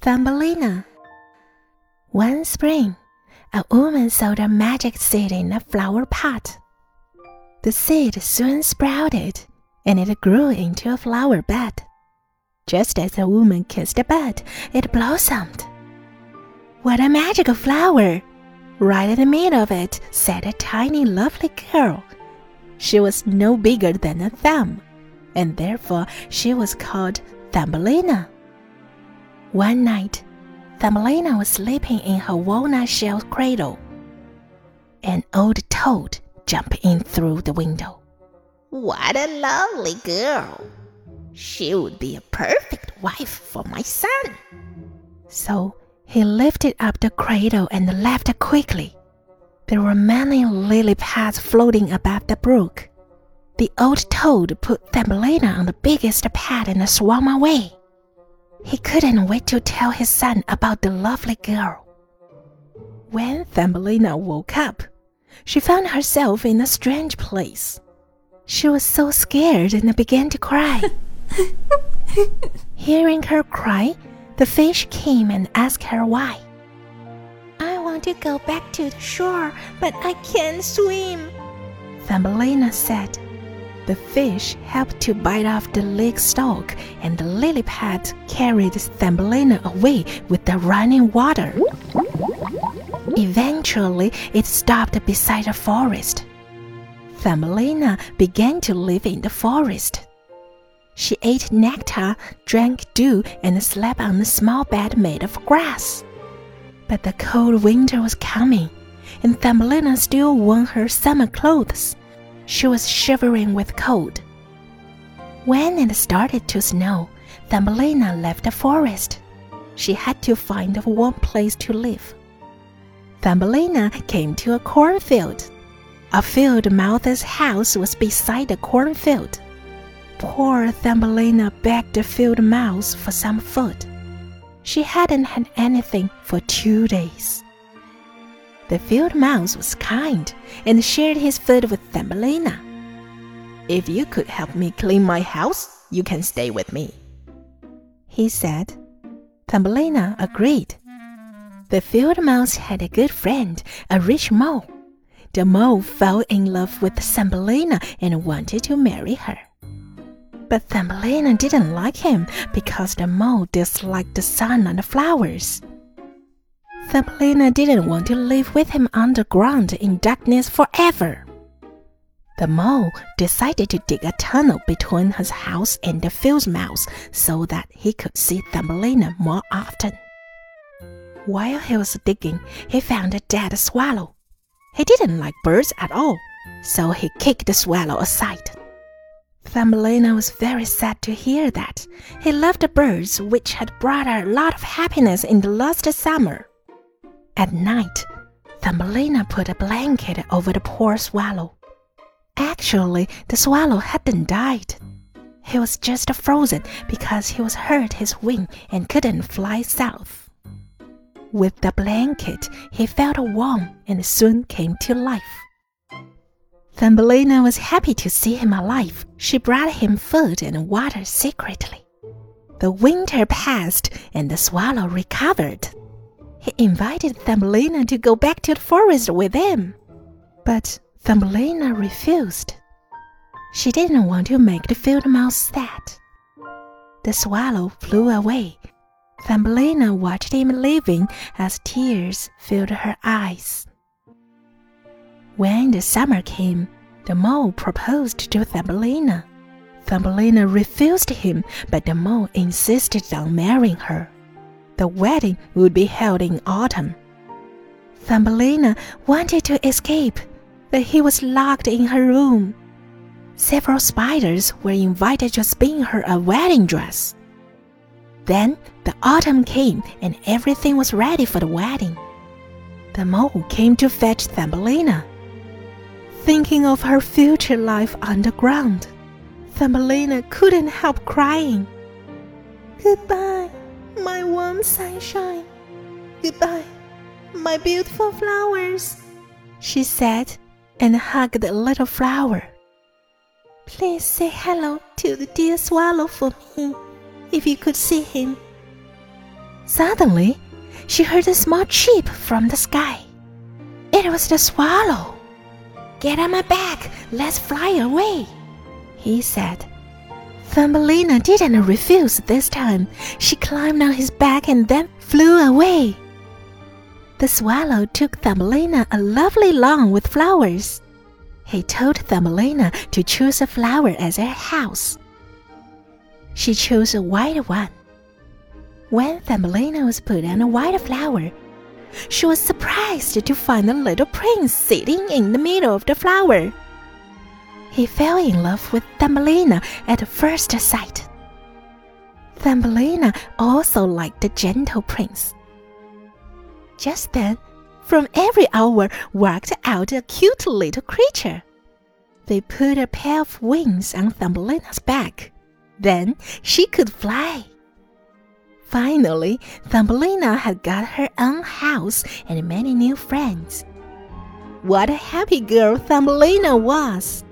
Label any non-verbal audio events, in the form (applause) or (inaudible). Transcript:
Thumbelina. One spring, a woman sowed a magic seed in a flower pot. The seed soon sprouted, and it grew into a flower bed. Just as the woman kissed the bud, it blossomed. What a magical flower! Right in the middle of it sat a tiny, lovely girl. She was no bigger than a thumb, and therefore she was called Thumbelina. One night, Thumbelina was sleeping in her walnut shell cradle. An old toad jumped in through the window. What a lovely girl! She would be a perfect wife for my son. So he lifted up the cradle and left quickly. There were many lily pads floating above the brook. The old toad put Thumbelina on the biggest pad and swam away. He couldn't wait to tell his son about the lovely girl. When Thumbelina woke up, she found herself in a strange place. She was so scared and began to cry. (laughs) Hearing her cry, the fish came and asked her why. I want to go back to the shore, but I can't swim, Thumbelina said. The fish helped to bite off the leafstalk, and the lily pad carried Thumbelina away with the running water. Eventually, it stopped beside a forest. Thumbelina began to live in the forest. She ate nectar, drank dew, and slept on a small bed made of grass. But the cold winter was coming, and Thumbelina still wore her summer clothes. She was shivering with cold. When it started to snow, Thumbelina left the forest. She had to find a warm place to live. Thumbelina came to a cornfield. A field mouse's house was beside the cornfield. Poor Thumbelina begged the field mouse for some food. She hadn't had anything for two days. The field mouse was kind and shared his food with Thumbelina. If you could help me clean my house, you can stay with me, he said. Thumbelina agreed. The field mouse had a good friend, a rich mole. The mole fell in love with Thumbelina and wanted to marry her. But Thumbelina didn't like him because the mole disliked the sun and the flowers. Thumbelina didn't want to live with him underground in darkness forever. The mole decided to dig a tunnel between his house and the field mouse so that he could see Thumbelina more often. While he was digging, he found a dead swallow. He didn't like birds at all, so he kicked the swallow aside. Thumbelina was very sad to hear that. He loved the birds which had brought her a lot of happiness in the last summer. At night, Thumbelina put a blanket over the poor swallow. Actually, the swallow hadn't died. He was just frozen because he was hurt his wing and couldn't fly south. With the blanket, he felt warm and soon came to life. Thumbelina was happy to see him alive. She brought him food and water secretly. The winter passed and the swallow recovered. He invited Thumbelina to go back to the forest with him. But Thumbelina refused. She didn't want to make the field mouse sad. The swallow flew away. Thumbelina watched him leaving as tears filled her eyes. When the summer came, the mole proposed to Thumbelina. Thumbelina refused him, but the mole insisted on marrying her. The wedding would be held in autumn. Thumbelina wanted to escape, but he was locked in her room. Several spiders were invited to spin her a wedding dress. Then the autumn came and everything was ready for the wedding. The mole came to fetch Thumbelina thinking of her future life underground. Thumbelina couldn't help crying. Goodbye, my warm sunshine. Goodbye, my beautiful flowers, she said and hugged the little flower. Please say hello to the dear swallow for me, if you could see him. Suddenly, she heard a small chirp from the sky. It was the swallow. Get on my back, let's fly away, he said. Thumbelina didn't refuse this time. She climbed on his back and then flew away. The swallow took Thumbelina a lovely lawn with flowers. He told Thumbelina to choose a flower as her house. She chose a white one. When Thumbelina was put on a white flower, she was surprised to find the little prince sitting in the middle of the flower. He fell in love with Thumbelina at first sight. Thumbelina also liked the gentle prince. Just then, from every hour walked out a cute little creature. They put a pair of wings on Thumbelina's back. Then she could fly. Finally, Thumbelina had got her own house and many new friends. What a happy girl Thumbelina was!